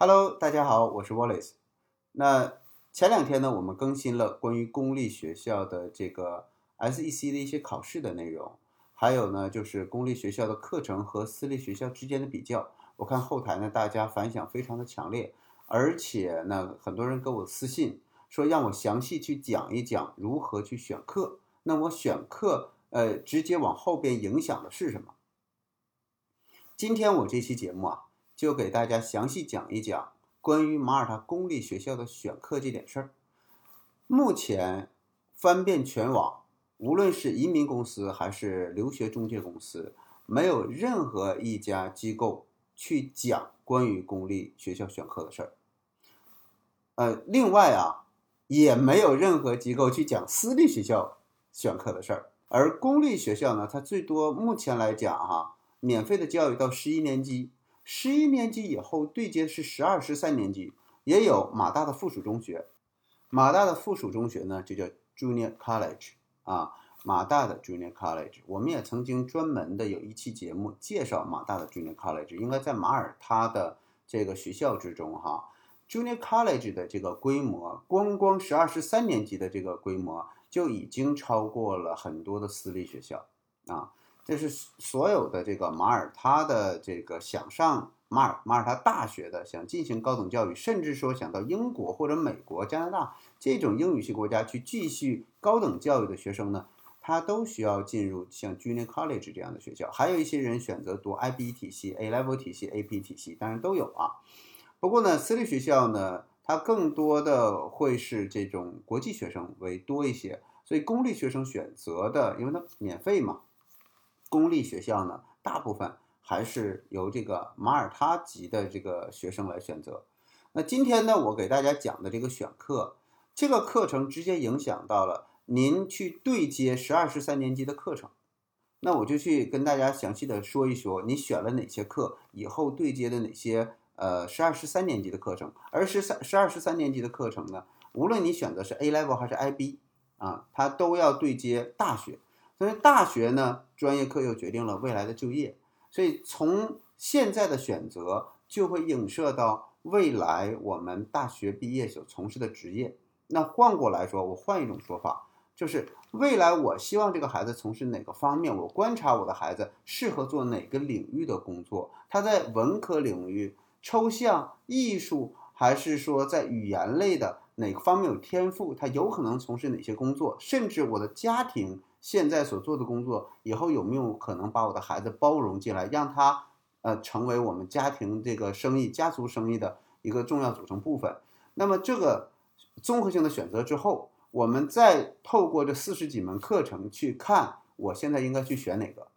Hello，大家好，我是 Wallace。那前两天呢，我们更新了关于公立学校的这个 SEC 的一些考试的内容，还有呢，就是公立学校的课程和私立学校之间的比较。我看后台呢，大家反响非常的强烈，而且呢，很多人给我私信说让我详细去讲一讲如何去选课。那我选课，呃，直接往后边影响的是什么？今天我这期节目啊。就给大家详细讲一讲关于马耳他公立学校的选课这点事儿。目前翻遍全网，无论是移民公司还是留学中介公司，没有任何一家机构去讲关于公立学校选课的事儿。呃，另外啊，也没有任何机构去讲私立学校选课的事儿。而公立学校呢，它最多目前来讲哈，免费的教育到十一年级。十一年级以后对接是十二、十三年级，也有马大的附属中学。马大的附属中学呢，就叫 Junior College 啊，马大的 Junior College。我们也曾经专门的有一期节目介绍马大的 Junior College，应该在马耳他的这个学校之中哈。Junior College 的这个规模，光光十二、十三年级的这个规模就已经超过了很多的私立学校啊。这是所有的这个马耳他的这个想上马尔马耳他大学的，想进行高等教育，甚至说想到英国或者美国、加拿大这种英语系国家去继续高等教育的学生呢，他都需要进入像 Junior College 这样的学校。还有一些人选择读 IB 体系、A Level 体系、AP 体系，当然都有啊。不过呢，私立学校呢，它更多的会是这种国际学生为多一些，所以公立学生选择的，因为它免费嘛。公立学校呢，大部分还是由这个马耳他籍的这个学生来选择。那今天呢，我给大家讲的这个选课，这个课程直接影响到了您去对接十二、十三年级的课程。那我就去跟大家详细的说一说，你选了哪些课，以后对接的哪些呃十二、十三年级的课程。而十三、十二、十三年级的课程呢，无论你选择是 A level 还是 IB 啊，它都要对接大学。所以大学呢，专业课又决定了未来的就业，所以从现在的选择就会影射到未来我们大学毕业所从事的职业。那换过来说，我换一种说法，就是未来我希望这个孩子从事哪个方面，我观察我的孩子适合做哪个领域的工作，他在文科领域、抽象艺术，还是说在语言类的哪个方面有天赋，他有可能从事哪些工作，甚至我的家庭。现在所做的工作，以后有没有可能把我的孩子包容进来，让他呃成为我们家庭这个生意、家族生意的一个重要组成部分？那么这个综合性的选择之后，我们再透过这四十几门课程去看，我现在应该去选哪个？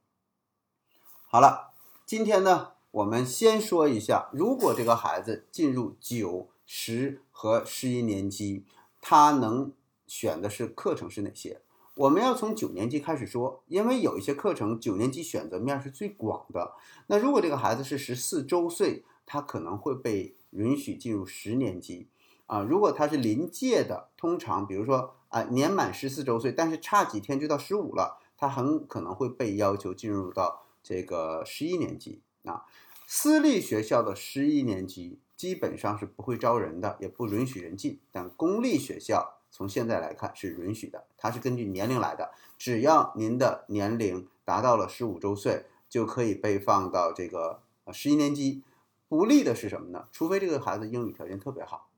好了，今天呢，我们先说一下，如果这个孩子进入九、十和十一年级，他能选的是课程是哪些？我们要从九年级开始说，因为有一些课程九年级选择面是最广的。那如果这个孩子是十四周岁，他可能会被允许进入十年级啊。如果他是临界的，通常比如说啊年满十四周岁，但是差几天就到十五了，他很可能会被要求进入到这个十一年级啊。私立学校的十一年级基本上是不会招人的，也不允许人进，但公立学校。从现在来看是允许的，它是根据年龄来的，只要您的年龄达到了十五周岁，就可以被放到这个呃十一年级。不利的是什么呢？除非这个孩子英语条件特别好，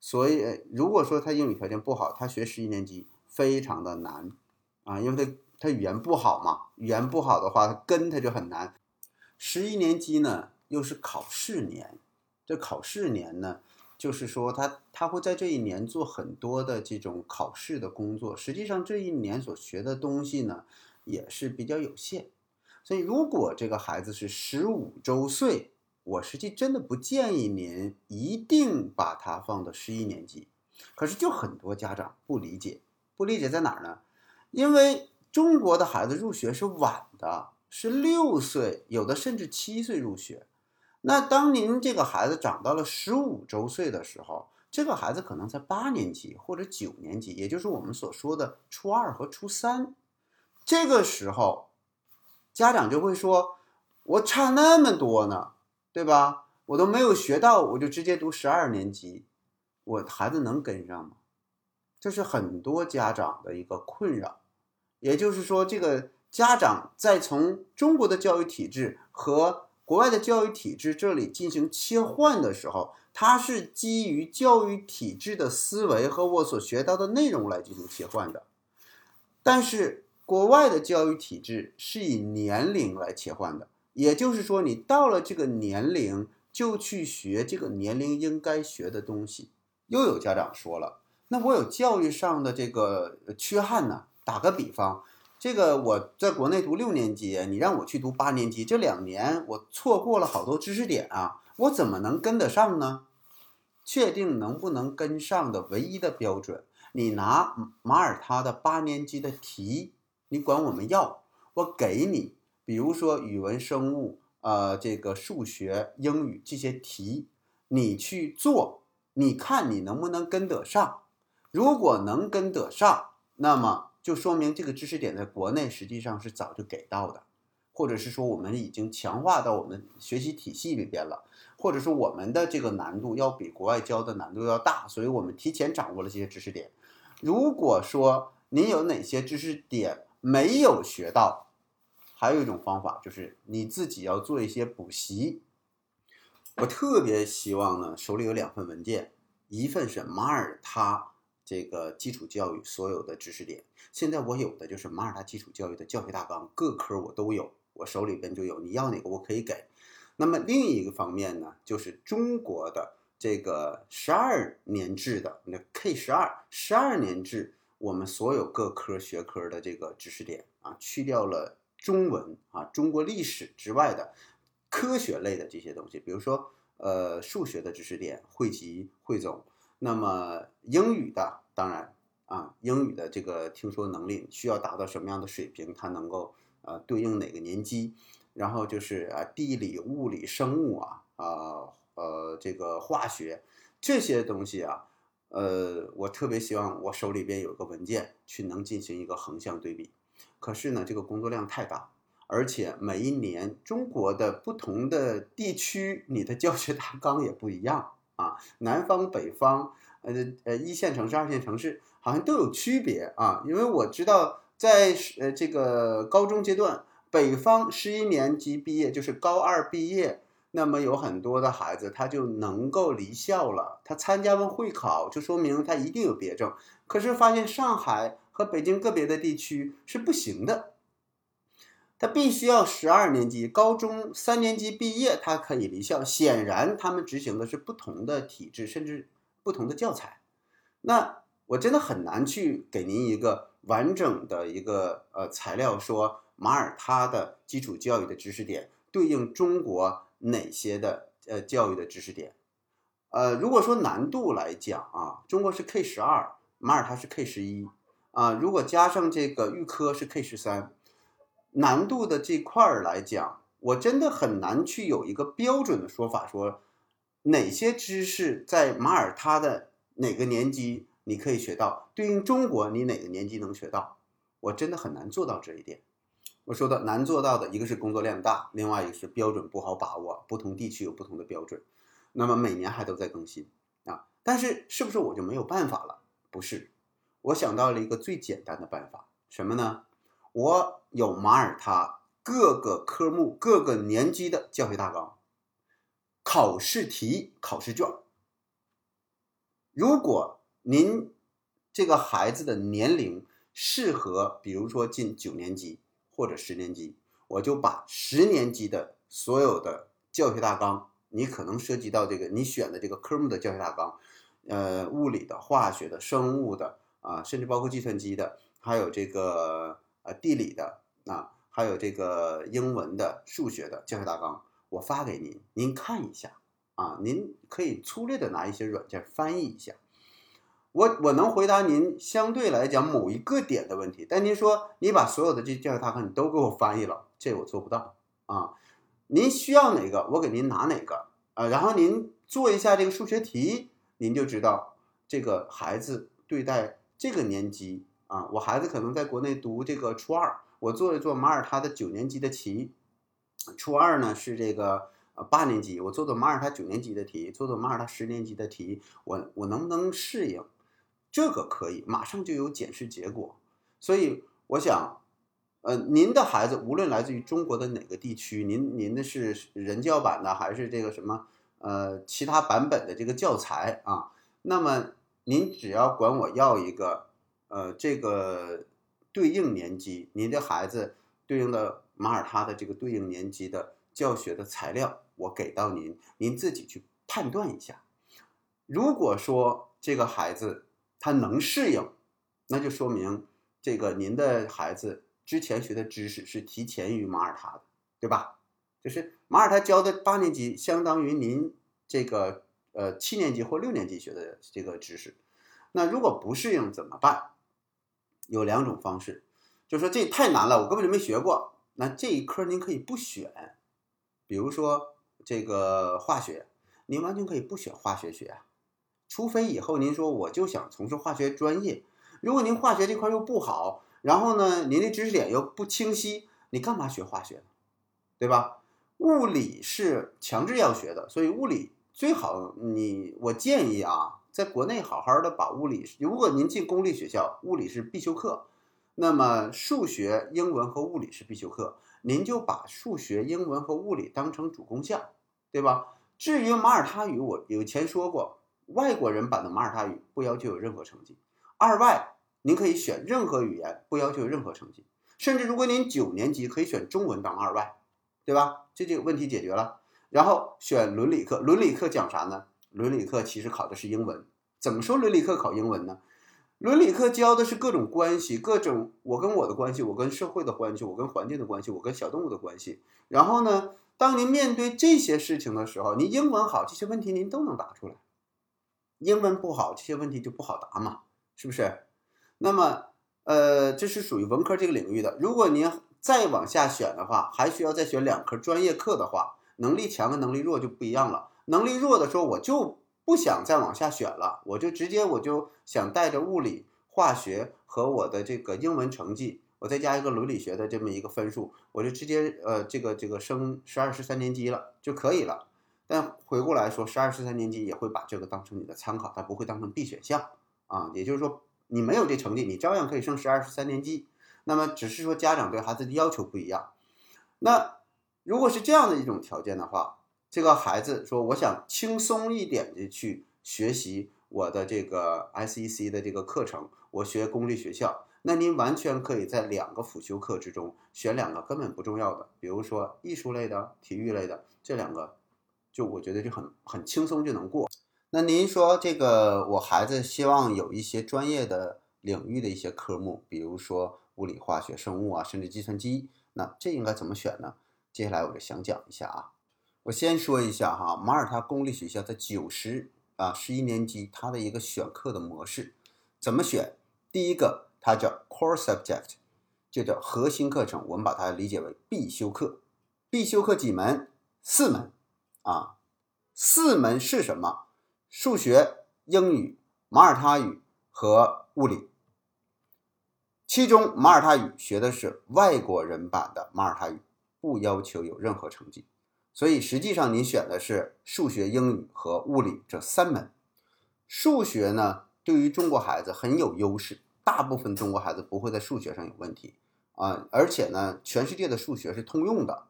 所以如果说他英语条件不好，他学十一年级非常的难啊，因为他他语言不好嘛，语言不好的话，他跟他就很难。十一年级呢又是考试年，这考试年呢。就是说，他他会在这一年做很多的这种考试的工作。实际上，这一年所学的东西呢，也是比较有限。所以，如果这个孩子是十五周岁，我实际真的不建议您一定把他放到十一年级。可是，就很多家长不理解，不理解在哪儿呢？因为中国的孩子入学是晚的，是六岁，有的甚至七岁入学。那当您这个孩子长到了十五周岁的时候，这个孩子可能在八年级或者九年级，也就是我们所说的初二和初三。这个时候，家长就会说：“我差那么多呢，对吧？我都没有学到，我就直接读十二年级，我孩子能跟上吗？这是很多家长的一个困扰。也就是说，这个家长在从中国的教育体制和国外的教育体制这里进行切换的时候，它是基于教育体制的思维和我所学到的内容来进行切换的。但是国外的教育体制是以年龄来切换的，也就是说，你到了这个年龄就去学这个年龄应该学的东西。又有家长说了，那我有教育上的这个缺憾呢？打个比方，这个我在国内读六年级，你让我去读八年级，这两年我错过了好多知识点啊，我怎么能跟得上呢？确定能不能跟上的唯一的标准，你拿马耳他的八年级的题，你管我们要，我给你，比如说语文、生物、呃，这个数学、英语这些题，你去做，你看你能不能跟得上？如果能跟得上，那么。就说明这个知识点在国内实际上是早就给到的，或者是说我们已经强化到我们学习体系里边了，或者说我们的这个难度要比国外教的难度要大，所以我们提前掌握了这些知识点。如果说您有哪些知识点没有学到，还有一种方法就是你自己要做一些补习。我特别希望呢，手里有两份文件，一份是马耳他。这个基础教育所有的知识点，现在我有的就是马耳他基础教育的教学大纲，各科我都有，我手里边就有。你要哪个我可以给。那么另一个方面呢，就是中国的这个十二年制的那 K 十二十二年制，我们所有各科学科的这个知识点啊，去掉了中文啊、中国历史之外的科学类的这些东西，比如说呃数学的知识点汇集汇总。那么英语的当然啊，英语的这个听说能力需要达到什么样的水平？它能够呃对应哪个年级？然后就是啊地理、物理、生物啊啊呃这个化学这些东西啊，呃我特别希望我手里边有个文件去能进行一个横向对比。可是呢，这个工作量太大，而且每一年中国的不同的地区，你的教学大纲也不一样。啊，南方、北方，呃呃，一线城市、二线城市好像都有区别啊。因为我知道，在呃这个高中阶段，北方十一年级毕业就是高二毕业，那么有很多的孩子他就能够离校了。他参加完会考，就说明他一定有毕业证。可是发现上海和北京个别的地区是不行的。他必须要十二年级高中三年级毕业，他可以离校。显然，他们执行的是不同的体制，甚至不同的教材。那我真的很难去给您一个完整的一个呃材料，说马耳他的基础教育的知识点对应中国哪些的呃教育的知识点。呃，如果说难度来讲啊，中国是 K 十二，马耳他是 K 十一啊。如果加上这个预科是 K 十三。难度的这块儿来讲，我真的很难去有一个标准的说法，说哪些知识在马耳他的哪个年级你可以学到，对应中国你哪个年级能学到，我真的很难做到这一点。我说的难做到的一个是工作量大，另外一个是标准不好把握，不同地区有不同的标准，那么每年还都在更新啊。但是是不是我就没有办法了？不是，我想到了一个最简单的办法，什么呢？我有马耳他各个科目、各个年级的教学大纲、考试题、考试卷。如果您这个孩子的年龄适合，比如说进九年级或者十年级，我就把十年级的所有的教学大纲，你可能涉及到这个你选的这个科目的教学大纲，呃，物理的、化学的、生物的啊，甚至包括计算机的，还有这个。呃，地理的啊，还有这个英文的、数学的教学大纲，我发给您，您看一下啊。您可以粗略的拿一些软件翻译一下。我我能回答您相对来讲某一个点的问题，但您说你把所有的这教学大纲你都给我翻译了，这我做不到啊。您需要哪个，我给您拿哪个啊。然后您做一下这个数学题，您就知道这个孩子对待这个年级。啊，我孩子可能在国内读这个初二，我做一做马耳他的九年级的题。初二呢是这个呃八年级，我做做马耳他九年级的题，做做马耳他十年级的题，我我能不能适应？这个可以，马上就有检视结果。所以我想，呃，您的孩子无论来自于中国的哪个地区，您您的是人教版的还是这个什么呃其他版本的这个教材啊？那么您只要管我要一个呃这个对应年级，您的孩子对应的马耳他的这个对应年级的教学的材料，我给到您，您自己去判断一下。如果说这个孩子他能适应，那就说明这个您的孩子之前学的知识是提前于马耳他的，对吧？就是马耳他教的八年级，相当于您这个呃七年级或六年级学的这个知识。那如果不适应怎么办？有两种方式，就说这太难了，我根本就没学过。那这一科您可以不选，比如说这个化学，您完全可以不选化学学啊，除非以后您说我就想从事化学专业。如果您化学这块又不好，然后呢您的知识点又不清晰，你干嘛学化学呢？对吧？物理是强制要学的，所以物理最好你我建议啊，在国内好好的把物理，如果您进公立学校，物理是必修课。那么数学、英文和物理是必修课，您就把数学、英文和物理当成主攻项，对吧？至于马耳他语，我有前说过，外国人版的马耳他语不要求有任何成绩，二外您可以选任何语言，不要求有任何成绩，甚至如果您九年级可以选中文当二外，对吧？这就问题解决了。然后选伦理课，伦理课讲啥呢？伦理课其实考的是英文，怎么说伦理课考英文呢？伦理课教的是各种关系，各种我跟我的关系，我跟社会的关系，我跟环境的关系，我跟小动物的关系。然后呢，当您面对这些事情的时候，您英文好，这些问题您都能答出来；英文不好，这些问题就不好答嘛，是不是？那么，呃，这是属于文科这个领域的。如果您再往下选的话，还需要再选两科专业课的话，能力强跟能力弱就不一样了。能力弱的时候，我就。不想再往下选了，我就直接我就想带着物理、化学和我的这个英文成绩，我再加一个伦理学的这么一个分数，我就直接呃这个这个升十二十三年级了就可以了。但回过来说，十二十三年级也会把这个当成你的参考，它不会当成必选项啊。也就是说，你没有这成绩，你照样可以升十二十三年级。那么只是说家长对孩子的要求不一样。那如果是这样的一种条件的话。这个孩子说：“我想轻松一点的去学习我的这个 SEC 的这个课程，我学公立学校。那您完全可以在两个辅修课之中选两个根本不重要的，比如说艺术类的、体育类的这两个，就我觉得就很很轻松就能过。那您说这个我孩子希望有一些专业的领域的一些科目，比如说物理、化学、生物啊，甚至计算机，那这应该怎么选呢？接下来我就想讲一下啊。”我先说一下哈，马耳他公立学校在九十啊十一年级，它的一个选课的模式怎么选？第一个，它叫 core subject，就叫核心课程，我们把它理解为必修课。必修课几门？四门啊，四门是什么？数学、英语、马耳他语和物理。其中马耳他语学的是外国人版的马耳他语，不要求有任何成绩。所以实际上，您选的是数学、英语和物理这三门。数学呢，对于中国孩子很有优势，大部分中国孩子不会在数学上有问题啊。而且呢，全世界的数学是通用的。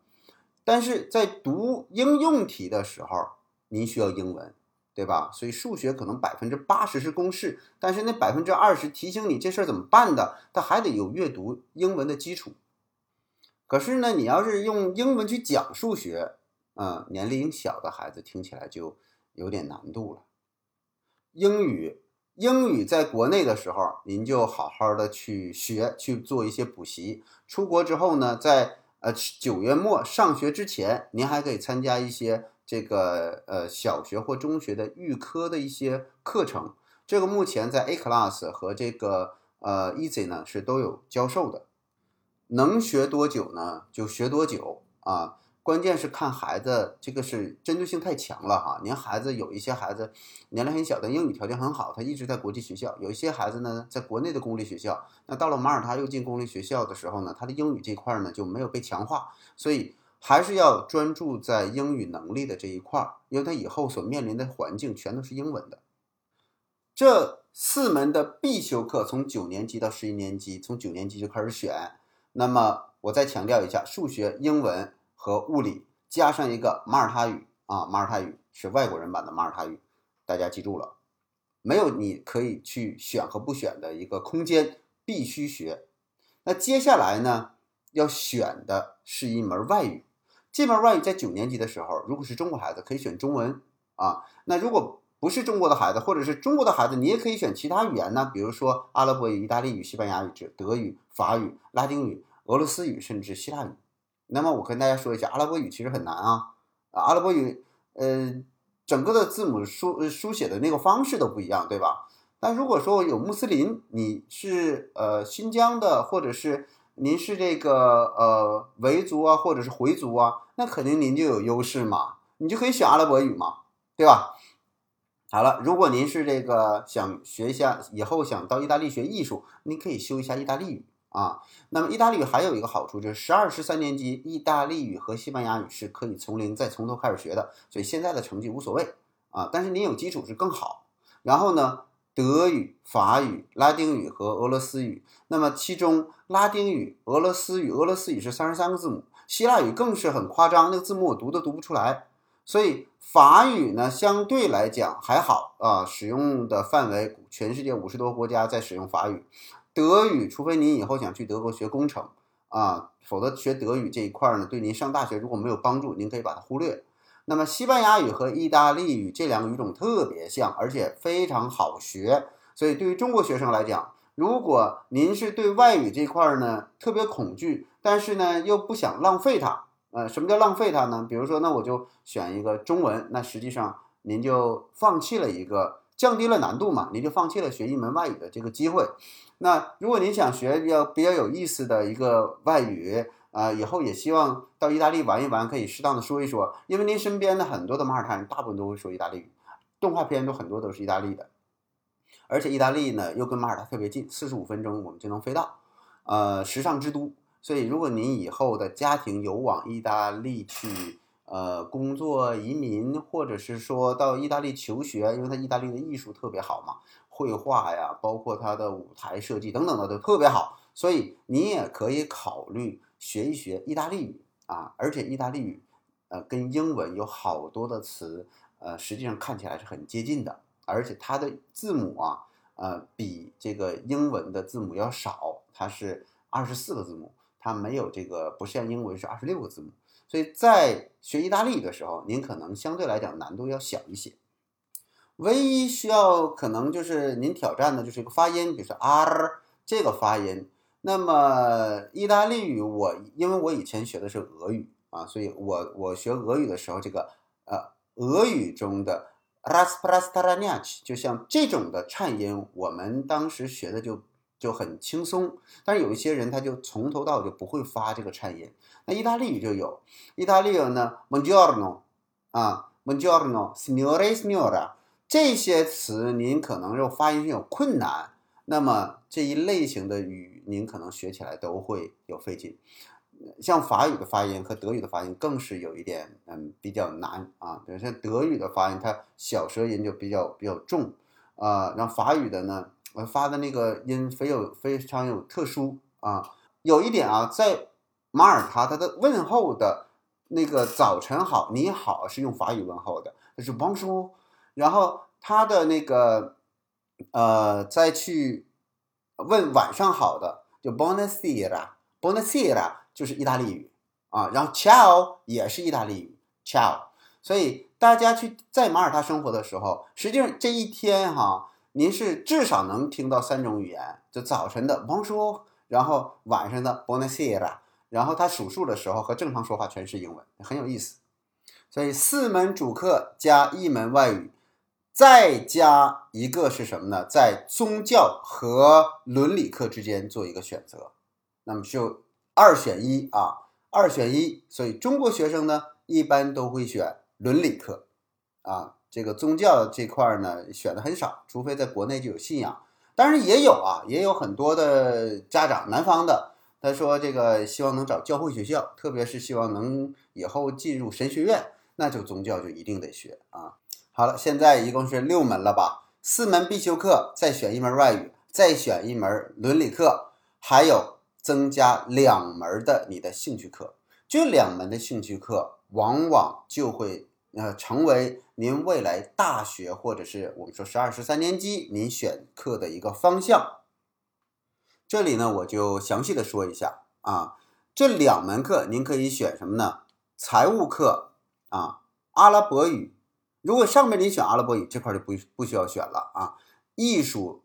但是在读应用题的时候，您需要英文，对吧？所以数学可能百分之八十是公式，但是那百分之二十提醒你这事儿怎么办的，他还得有阅读英文的基础。可是呢，你要是用英文去讲数学，嗯，年龄小的孩子听起来就有点难度了。英语，英语在国内的时候，您就好好的去学，去做一些补习。出国之后呢，在呃九月末上学之前，您还可以参加一些这个呃小学或中学的预科的一些课程。这个目前在 A Class 和这个呃 Easy 呢是都有教授的。能学多久呢？就学多久啊。关键是看孩子，这个是针对性太强了哈。您孩子有一些孩子年龄很小，但英语条件很好，他一直在国际学校；有一些孩子呢，在国内的公立学校，那到了马耳他又进公立学校的时候呢，他的英语这块呢就没有被强化。所以还是要专注在英语能力的这一块，因为他以后所面临的环境全都是英文的。这四门的必修课从九年级到十一年级，从九年级就开始选。那么我再强调一下，数学、英文和物理加上一个马耳他语啊，马耳他语是外国人版的马耳他语，大家记住了，没有你可以去选和不选的一个空间，必须学。那接下来呢，要选的是一门外语。这门外语在九年级的时候，如果是中国孩子可以选中文啊。那如果不是中国的孩子，或者是中国的孩子，你也可以选其他语言呢，比如说阿拉伯语、意大利语、西班牙语、德语、法语、拉丁语、俄罗斯语，甚至希腊语。那么我跟大家说一下，阿拉伯语其实很难啊，啊阿拉伯语，呃，整个的字母书书写的那个方式都不一样，对吧？但如果说有穆斯林，你是呃新疆的，或者是您是这个呃维族啊，或者是回族啊，那肯定您就有优势嘛，你就可以选阿拉伯语嘛，对吧？好了，如果您是这个想学一下，以后想到意大利学艺术，您可以修一下意大利语啊。那么意大利语还有一个好处就是十二、十三年级意大利语和西班牙语是可以从零再从头开始学的，所以现在的成绩无所谓啊。但是你有基础是更好。然后呢，德语、法语、拉丁语和俄罗斯语。那么其中拉丁语、俄罗斯语，俄罗斯语是三十三个字母，希腊语更是很夸张，那个字母我读都读不出来。所以法语呢，相对来讲还好啊，使用的范围，全世界五十多国家在使用法语。德语，除非您以后想去德国学工程啊，否则学德语这一块呢，对您上大学如果没有帮助，您可以把它忽略。那么西班牙语和意大利语这两个语种特别像，而且非常好学。所以对于中国学生来讲，如果您是对外语这块呢特别恐惧，但是呢又不想浪费它。呃，什么叫浪费它呢？比如说，那我就选一个中文，那实际上您就放弃了一个降低了难度嘛，您就放弃了学一门外语的这个机会。那如果您想学比较比较有意思的一个外语啊，以后也希望到意大利玩一玩，可以适当的说一说，因为您身边的很多的马耳他人大部分都会说意大利语，动画片都很多都是意大利的，而且意大利呢又跟马耳他特别近，四十五分钟我们就能飞到，呃，时尚之都。所以，如果您以后的家庭有往意大利去，呃，工作、移民，或者是说到意大利求学，因为它意大利的艺术特别好嘛，绘画呀，包括它的舞台设计等等的都特别好，所以你也可以考虑学一学意大利语啊。而且意大利语，呃，跟英文有好多的词，呃，实际上看起来是很接近的，而且它的字母啊，呃，比这个英文的字母要少，它是二十四个字母。它没有这个，不像英文是二十六个字母，所以在学意大利语的时候，您可能相对来讲难度要小一些。唯一需要可能就是您挑战的就是一个发音，比如说 r 这个发音。那么意大利语，我因为我以前学的是俄语啊，所以我我学俄语的时候，这个呃俄语中的 raspras t a r a n i a c 就像这种的颤音，我们当时学的就。就很轻松，但是有一些人他就从头到尾就不会发这个颤音。那意大利语就有，意大利语呢，monjorno 啊 m o n g i o r n o s i g n o r e s i g n o r a 这些词您可能就发音有困难，那么这一类型的语您可能学起来都会有费劲。像法语的发音和德语的发音更是有一点嗯比较难啊，比如像德语的发音，它小舌音就比较比较重啊，然后法语的呢。我发的那个音非有非常有特殊啊，有一点啊，在马耳他，他的问候的那个早晨好，你好是用法语问候的，就是 Bonjour，然后他的那个呃再去问晚上好的就 Buonasera，Buonasera 就是意大利语啊，然后 Ciao 也是意大利语 Ciao，所以大家去在马耳他生活的时候，实际上这一天哈。您是至少能听到三种语言，就早晨的 Bonjour，然后晚上的 Buonasera，然后他数数的时候和正常说话全是英文，很有意思。所以四门主课加一门外语，再加一个是什么呢？在宗教和伦理课之间做一个选择，那么就二选一啊，二选一。所以中国学生呢，一般都会选伦理课啊。这个宗教这块呢，选的很少，除非在国内就有信仰。当然也有啊，也有很多的家长，南方的他说这个希望能找教会学校，特别是希望能以后进入神学院，那就宗教就一定得学啊。好了，现在一共是六门了吧？四门必修课，再选一门外语，再选一门伦理课，还有增加两门的你的兴趣课。这两门的兴趣课，往往就会呃成为您未来大学或者是我们说十二十三年级您选课的一个方向。这里呢，我就详细的说一下啊，这两门课您可以选什么呢？财务课啊，阿拉伯语。如果上面你选阿拉伯语这块就不不需要选了啊。艺术、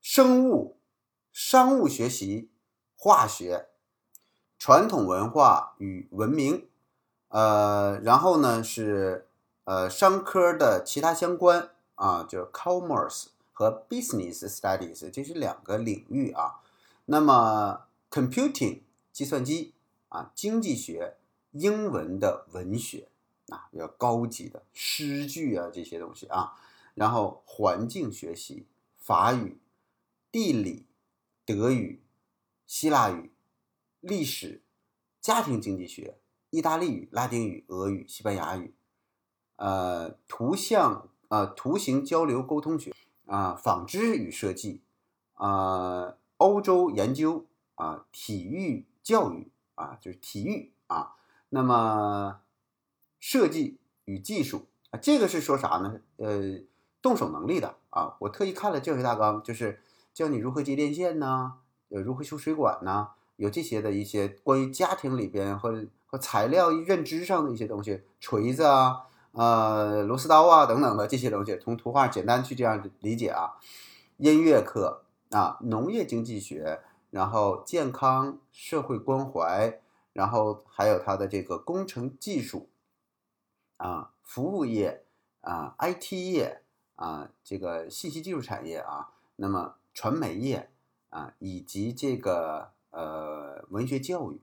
生物、商务学习、化学、传统文化与文明，呃，然后呢是呃商科的其他相关啊，就是 commerce 和 business studies，这是两个领域啊。那么 computing 计算机啊，经济学、英文的文学。啊，比较高级的诗句啊，这些东西啊，然后环境学习、法语、地理、德语、希腊语、历史、家庭经济学、意大利语、拉丁语、俄语、西班牙语，呃，图像呃图形交流沟通学啊，纺织与设计啊，欧洲研究啊，体育教育啊，就是体育啊，那么。设计与技术啊，这个是说啥呢？呃，动手能力的啊。我特意看了教学大纲，就是教你如何接电线呐，呃，如何修水管呐，有这些的一些关于家庭里边和和材料认知上的一些东西，锤子啊，呃，螺丝刀啊等等的这些东西，从图画简单去这样理解啊。音乐课啊，农业经济学，然后健康社会关怀，然后还有它的这个工程技术。啊，服务业啊，IT 业啊，这个信息技术产业啊，那么传媒业啊，以及这个呃文学教育，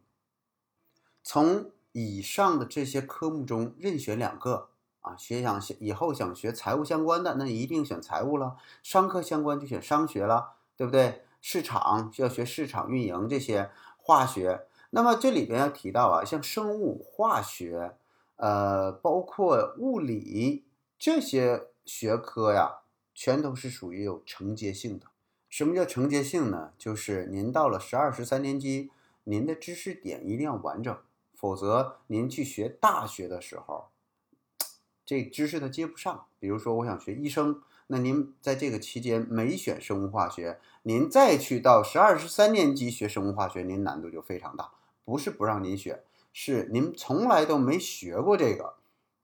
从以上的这些科目中任选两个啊，学想以后想学财务相关的，那一定选财务了；商科相关就选商学了，对不对？市场需要学市场运营这些，化学，那么这里边要提到啊，像生物化学。呃，包括物理这些学科呀，全都是属于有承接性的。什么叫承接性呢？就是您到了十二、十三年级，您的知识点一定要完整，否则您去学大学的时候，这知识它接不上。比如说，我想学医生，那您在这个期间没选生物化学，您再去到十二、十三年级学生物化学，您难度就非常大。不是不让您选。是您从来都没学过这个，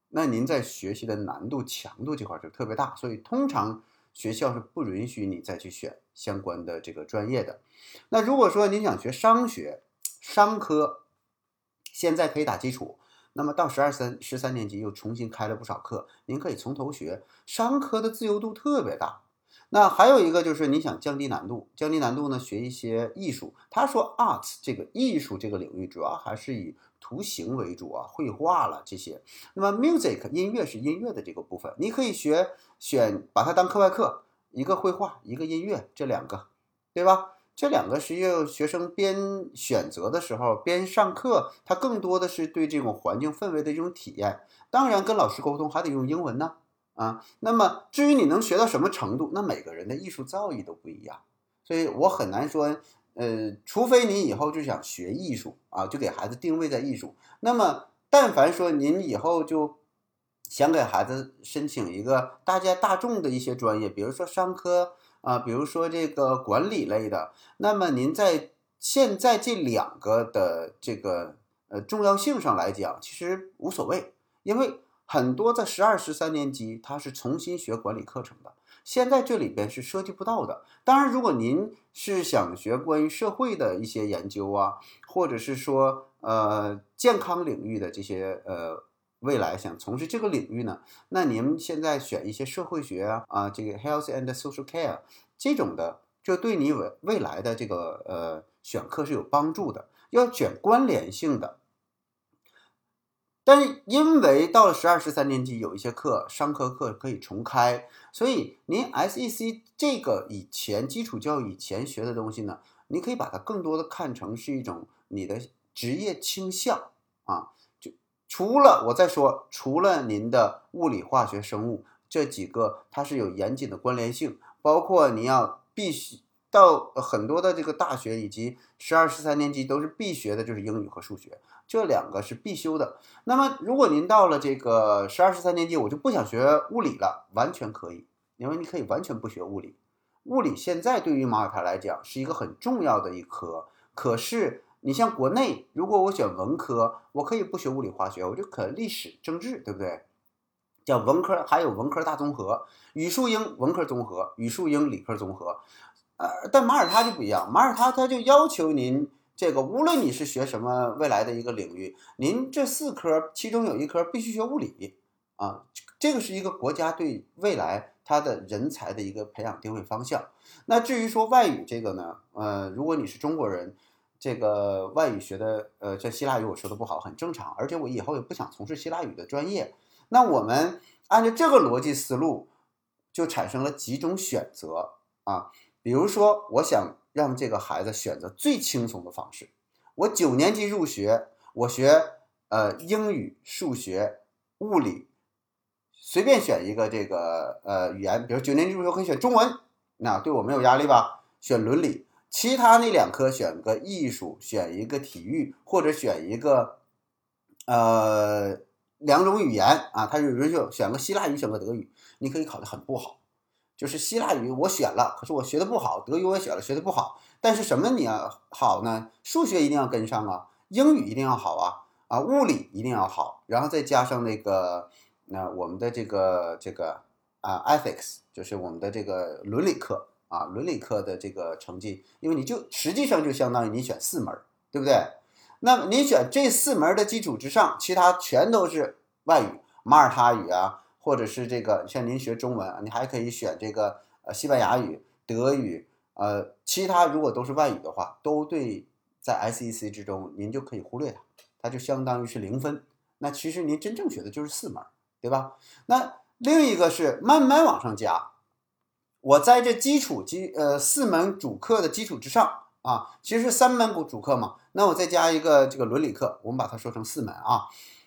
那您在学习的难度强度这块就特别大，所以通常学校是不允许你再去选相关的这个专业的。那如果说您想学商学、商科，现在可以打基础，那么到十二三十三年级又重新开了不少课，您可以从头学。商科的自由度特别大。那还有一个就是你想降低难度，降低难度呢，学一些艺术。他说 art 这个艺术这个领域主要还是以图形为主啊，绘画了这些。那么 music 音乐是音乐的这个部分，你可以学选把它当课外课，一个绘画，一个音乐，这两个，对吧？这两个实际上学生边选择的时候边上课，他更多的是对这种环境氛围的一种体验。当然跟老师沟通还得用英文呢。啊，那么至于你能学到什么程度，那每个人的艺术造诣都不一样，所以我很难说，呃，除非你以后就想学艺术啊，就给孩子定位在艺术。那么，但凡说您以后就想给孩子申请一个大家大众的一些专业，比如说商科啊，比如说这个管理类的，那么您在现在这两个的这个呃重要性上来讲，其实无所谓，因为。很多在十二、十三年级，他是重新学管理课程的。现在这里边是涉及不到的。当然，如果您是想学关于社会的一些研究啊，或者是说呃健康领域的这些呃未来想从事这个领域呢，那您现在选一些社会学啊啊这个 health and social care 这种的，就对你未未来的这个呃选课是有帮助的。要选关联性的。但是因为到了十二、十三年级，有一些课商科课可以重开，所以您 SEC 这个以前基础教育以前学的东西呢，你可以把它更多的看成是一种你的职业倾向啊。除了我再说，除了您的物理、化学、生物这几个，它是有严谨的关联性，包括你要必须到很多的这个大学以及十二、十三年级都是必学的，就是英语和数学。这两个是必修的。那么，如果您到了这个十二、十三年级，我就不想学物理了，完全可以，因为你可以完全不学物理。物理现在对于马耳他来讲是一个很重要的一科。可是，你像国内，如果我选文科，我可以不学物理、化学，我就可历史、政治，对不对？叫文科，还有文科大综合，语数英文科综合，语数英理科综合。呃，但马耳他就不一样，马耳他他就要求您。这个无论你是学什么未来的一个领域，您这四科其中有一科必须学物理啊，这个是一个国家对未来它的人才的一个培养定位方向。那至于说外语这个呢，呃，如果你是中国人，这个外语学的，呃，这希腊语我说的不好很正常，而且我以后也不想从事希腊语的专业。那我们按照这个逻辑思路，就产生了几种选择啊，比如说我想。让这个孩子选择最轻松的方式。我九年级入学，我学呃英语、数学、物理，随便选一个这个呃语言，比如九年级入学可以选中文，那对我没有压力吧？选伦理，其他那两科选个艺术，选一个体育，或者选一个呃两种语言啊，他就允许选个希腊语，选个德语，你可以考得很不好。就是希腊语我选了，可是我学的不好；德语我也选了，学的不好。但是什么你要好呢？数学一定要跟上啊，英语一定要好啊，啊，物理一定要好，然后再加上那个那我们的这个这个啊，ethics，就是我们的这个伦理课啊，伦理课的这个成绩，因为你就实际上就相当于你选四门，对不对？那么你选这四门的基础之上，其他全都是外语，马耳他语啊。或者是这个，像您学中文，你还可以选这个呃西班牙语、德语，呃，其他如果都是外语的话，都对在 SEC 之中，您就可以忽略它，它就相当于是零分。那其实您真正学的就是四门，对吧？那另一个是慢慢往上加，我在这基础基呃四门主课的基础之上啊，其实是三门主主课嘛，那我再加一个这个伦理课，我们把它说成四门啊。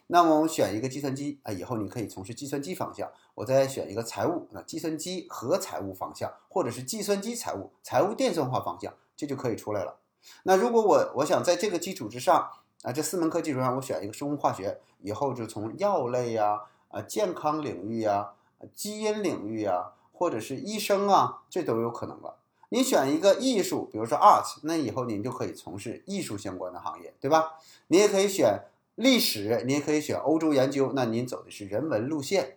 那么我选一个计算机啊，以后你可以从事计算机方向。我再选一个财务啊，计算机和财务方向，或者是计算机财务、财务电算化方向，这就可以出来了。那如果我我想在这个基础之上啊，这四门课基础上，我选一个生物化学，以后就从药类呀、啊健康领域呀、基因领域呀，或者是医生啊，这都有可能了。你选一个艺术，比如说 art，那以后您就可以从事艺术相关的行业，对吧？你也可以选。历史，您可以选欧洲研究，那您走的是人文路线，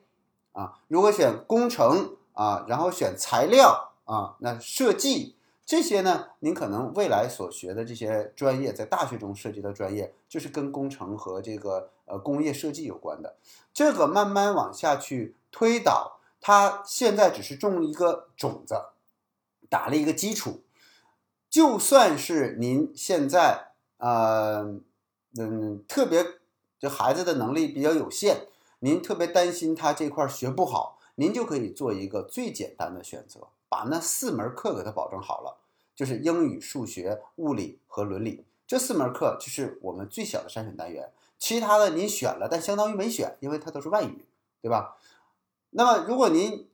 啊，如果选工程啊，然后选材料啊，那设计这些呢，您可能未来所学的这些专业，在大学中涉及的专业，就是跟工程和这个呃工业设计有关的。这个慢慢往下去推导，他现在只是种了一个种子，打了一个基础，就算是您现在呃。嗯，特别就孩子的能力比较有限，您特别担心他这块学不好，您就可以做一个最简单的选择，把那四门课给他保证好了，就是英语、数学、物理和伦理这四门课，就是我们最小的筛选单元。其他的您选了，但相当于没选，因为它都是外语，对吧？那么如果您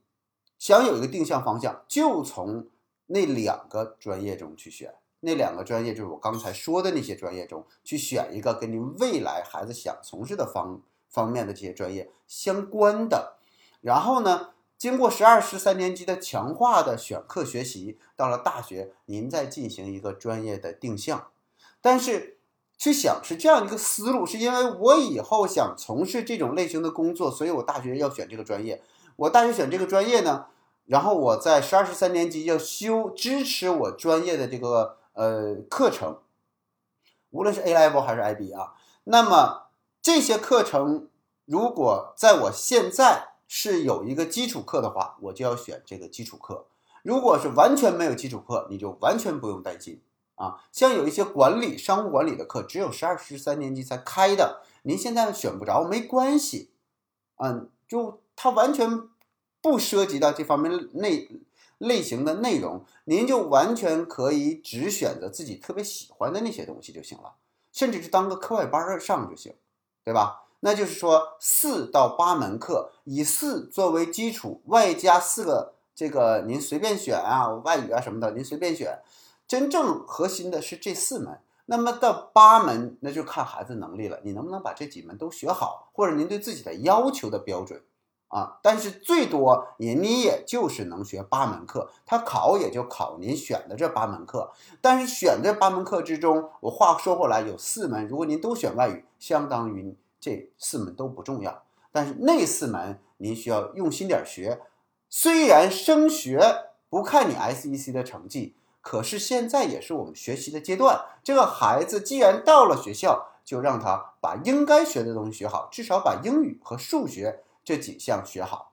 想有一个定向方向，就从那两个专业中去选。那两个专业就是我刚才说的那些专业中去选一个跟您未来孩子想从事的方方面的这些专业相关的，然后呢，经过十二十三年级的强化的选课学习，到了大学您再进行一个专业的定向。但是去想是这样一个思路，是因为我以后想从事这种类型的工作，所以我大学要选这个专业。我大学选这个专业呢，然后我在十二十三年级要修支持我专业的这个。呃，课程，无论是 A level 还是 IB 啊，那么这些课程如果在我现在是有一个基础课的话，我就要选这个基础课。如果是完全没有基础课，你就完全不用担心啊。像有一些管理、商务管理的课，只有十二、十三年级才开的，您现在选不着没关系，嗯，就它完全不涉及到这方面内类型的内容，您就完全可以只选择自己特别喜欢的那些东西就行了，甚至是当个课外班上就行，对吧？那就是说四到八门课，以四作为基础，外加四个这个您随便选啊，外语啊什么的您随便选，真正核心的是这四门。那么到八门，那就看孩子能力了，你能不能把这几门都学好，或者您对自己的要求的标准啊？但是最多也你也就是能学八门课，他考也就考您选的这八门课。但是选这八门课之中，我话说回来，有四门，如果您都选外语，相当于这四门都不重要。但是那四门您需要用心点学，虽然升学不看你 SEC 的成绩。可是现在也是我们学习的阶段，这个孩子既然到了学校，就让他把应该学的东西学好，至少把英语和数学这几项学好，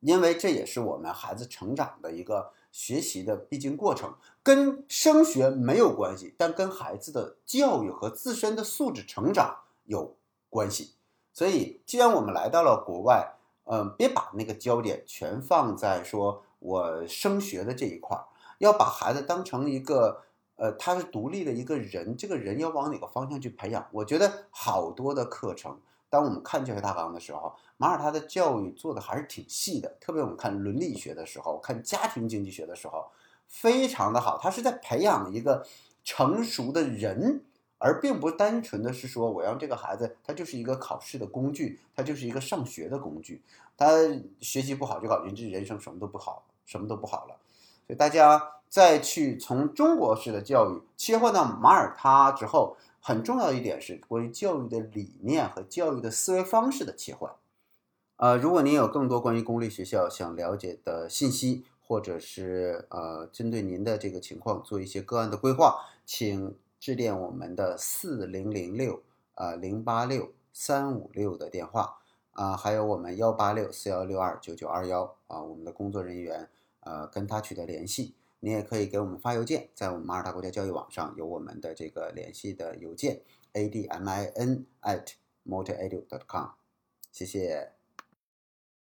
因为这也是我们孩子成长的一个学习的必经过程，跟升学没有关系，但跟孩子的教育和自身的素质成长有关系。所以，既然我们来到了国外，嗯，别把那个焦点全放在说我升学的这一块儿。要把孩子当成一个，呃，他是独立的一个人，这个人要往哪个方向去培养？我觉得好多的课程，当我们看教学大纲的时候，马耳他的教育做的还是挺细的。特别我们看伦理学的时候，看家庭经济学的时候，非常的好。他是在培养一个成熟的人，而并不单纯的是说我让这个孩子，他就是一个考试的工具，他就是一个上学的工具。他学习不好，就搞定这人生什么都不好，什么都不好了。大家再去从中国式的教育切换到马耳他之后，很重要一点是关于教育的理念和教育的思维方式的切换。呃，如果您有更多关于公立学校想了解的信息，或者是呃针对您的这个情况做一些个案的规划，请致电我们的四零零六啊零八六三五六的电话啊，还有我们幺八六四幺六二九九二幺啊，我们的工作人员。呃，跟他取得联系，你也可以给我们发邮件，在我们马尔他国家教育网上有我们的这个联系的邮件，admin at motoredu.com，谢谢。